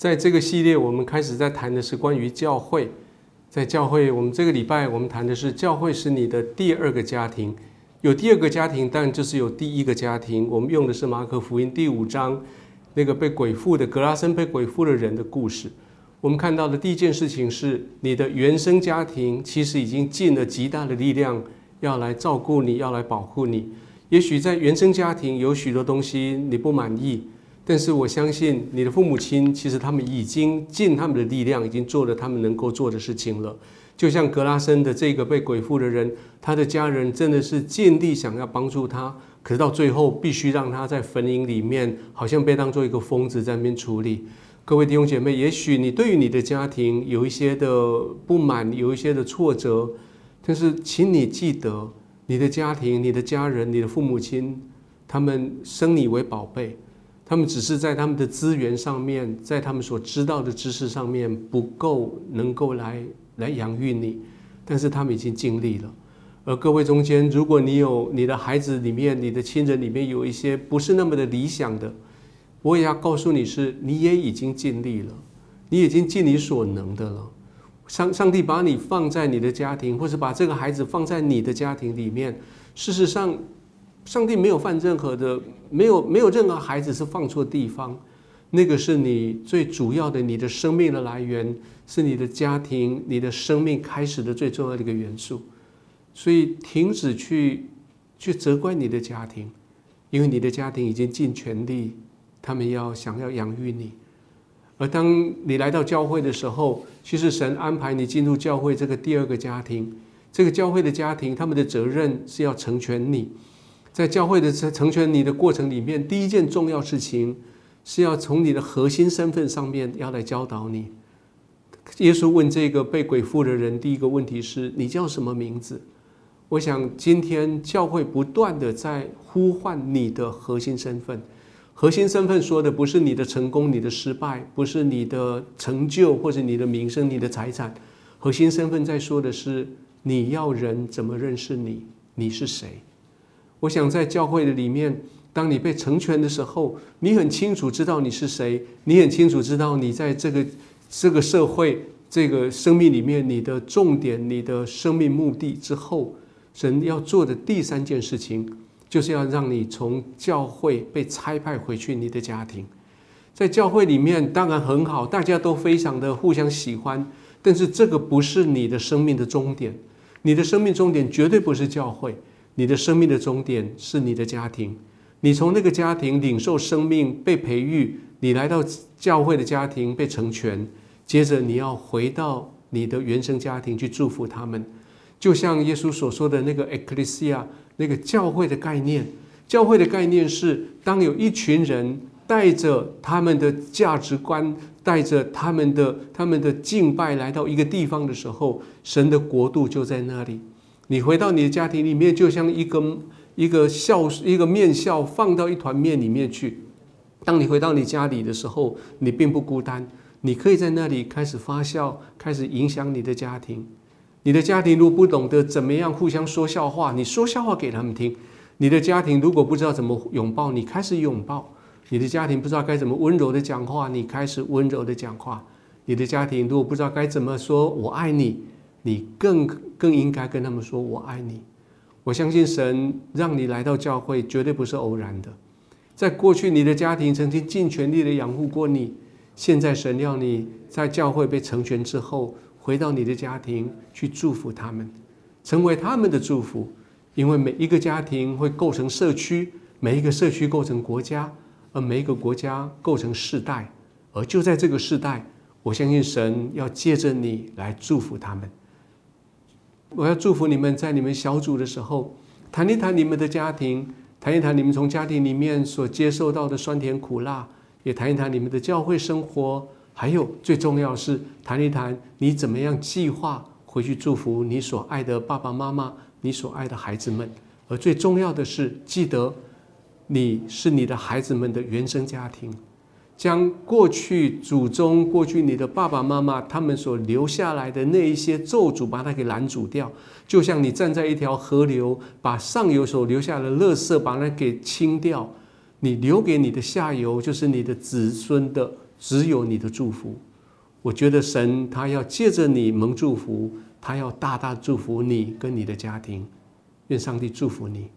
在这个系列，我们开始在谈的是关于教会。在教会，我们这个礼拜我们谈的是教会是你的第二个家庭。有第二个家庭，但就是有第一个家庭。我们用的是马可福音第五章那个被鬼附的格拉森被鬼附的人的故事。我们看到的第一件事情是，你的原生家庭其实已经尽了极大的力量要来照顾你，要来保护你。也许在原生家庭有许多东西你不满意。但是我相信你的父母亲，其实他们已经尽他们的力量，已经做了他们能够做的事情了。就像格拉森的这个被鬼附的人，他的家人真的是尽力想要帮助他，可是到最后必须让他在坟茔里面，好像被当做一个疯子在那边处理。各位弟兄姐妹，也许你对于你的家庭有一些的不满，有一些的挫折，但是请你记得，你的家庭、你的家人、你的父母亲，他们生你为宝贝。他们只是在他们的资源上面，在他们所知道的知识上面不够，能够来来养育你，但是他们已经尽力了。而各位中间，如果你有你的孩子里面，你的亲人里面有一些不是那么的理想的，我也要告诉你是，你也已经尽力了，你已经尽你所能的了。上上帝把你放在你的家庭，或者把这个孩子放在你的家庭里面，事实上。上帝没有犯任何的，没有没有任何孩子是放错地方，那个是你最主要的，你的生命的来源是你的家庭，你的生命开始的最重要的一个元素。所以停止去去责怪你的家庭，因为你的家庭已经尽全力，他们要想要养育你。而当你来到教会的时候，其实神安排你进入教会这个第二个家庭，这个教会的家庭，他们的责任是要成全你。在教会的成成全你的过程里面，第一件重要事情是要从你的核心身份上面要来教导你。耶稣问这个被鬼附的人，第一个问题是你叫什么名字？我想今天教会不断的在呼唤你的核心身份。核心身份说的不是你的成功、你的失败，不是你的成就或者你的名声、你的财产。核心身份在说的是你要人怎么认识你，你是谁？我想在教会的里面，当你被成全的时候，你很清楚知道你是谁，你很清楚知道你在这个这个社会、这个生命里面你的重点、你的生命目的之后，神要做的第三件事情，就是要让你从教会被差派回去你的家庭。在教会里面当然很好，大家都非常的互相喜欢，但是这个不是你的生命的终点，你的生命终点绝对不是教会。你的生命的终点是你的家庭，你从那个家庭领受生命被培育，你来到教会的家庭被成全，接着你要回到你的原生家庭去祝福他们，就像耶稣所说的那个 ecclesia 那个教会的概念，教会的概念是当有一群人带着他们的价值观，带着他们的他们的敬拜来到一个地方的时候，神的国度就在那里。你回到你的家庭里面，就像一个一个笑一个面笑放到一团面里面去。当你回到你家里的时候，你并不孤单，你可以在那里开始发笑，开始影响你的家庭。你的家庭如果不懂得怎么样互相说笑话，你说笑话给他们听；你的家庭如果不知道怎么拥抱，你开始拥抱；你的家庭不知道该怎么温柔的讲话，你开始温柔的讲话；你的家庭如果不知道该怎么说我爱你。你更更应该跟他们说“我爱你”。我相信神让你来到教会，绝对不是偶然的。在过去，你的家庭曾经尽全力的养护过你。现在，神要你在教会被成全之后，回到你的家庭去祝福他们，成为他们的祝福。因为每一个家庭会构成社区，每一个社区构成国家，而每一个国家构成世代。而就在这个世代，我相信神要借着你来祝福他们。我要祝福你们，在你们小组的时候，谈一谈你们的家庭，谈一谈你们从家庭里面所接受到的酸甜苦辣，也谈一谈你们的教会生活，还有最重要是谈一谈你怎么样计划回去祝福你所爱的爸爸妈妈，你所爱的孩子们。而最重要的是，记得你是你的孩子们的原生家庭。将过去祖宗、过去你的爸爸妈妈他们所留下来的那一些咒诅，把它给拦阻掉，就像你站在一条河流，把上游所留下的垃圾把它给清掉，你留给你的下游，就是你的子孙的只有你的祝福。我觉得神他要借着你蒙祝福，他要大大祝福你跟你的家庭。愿上帝祝福你。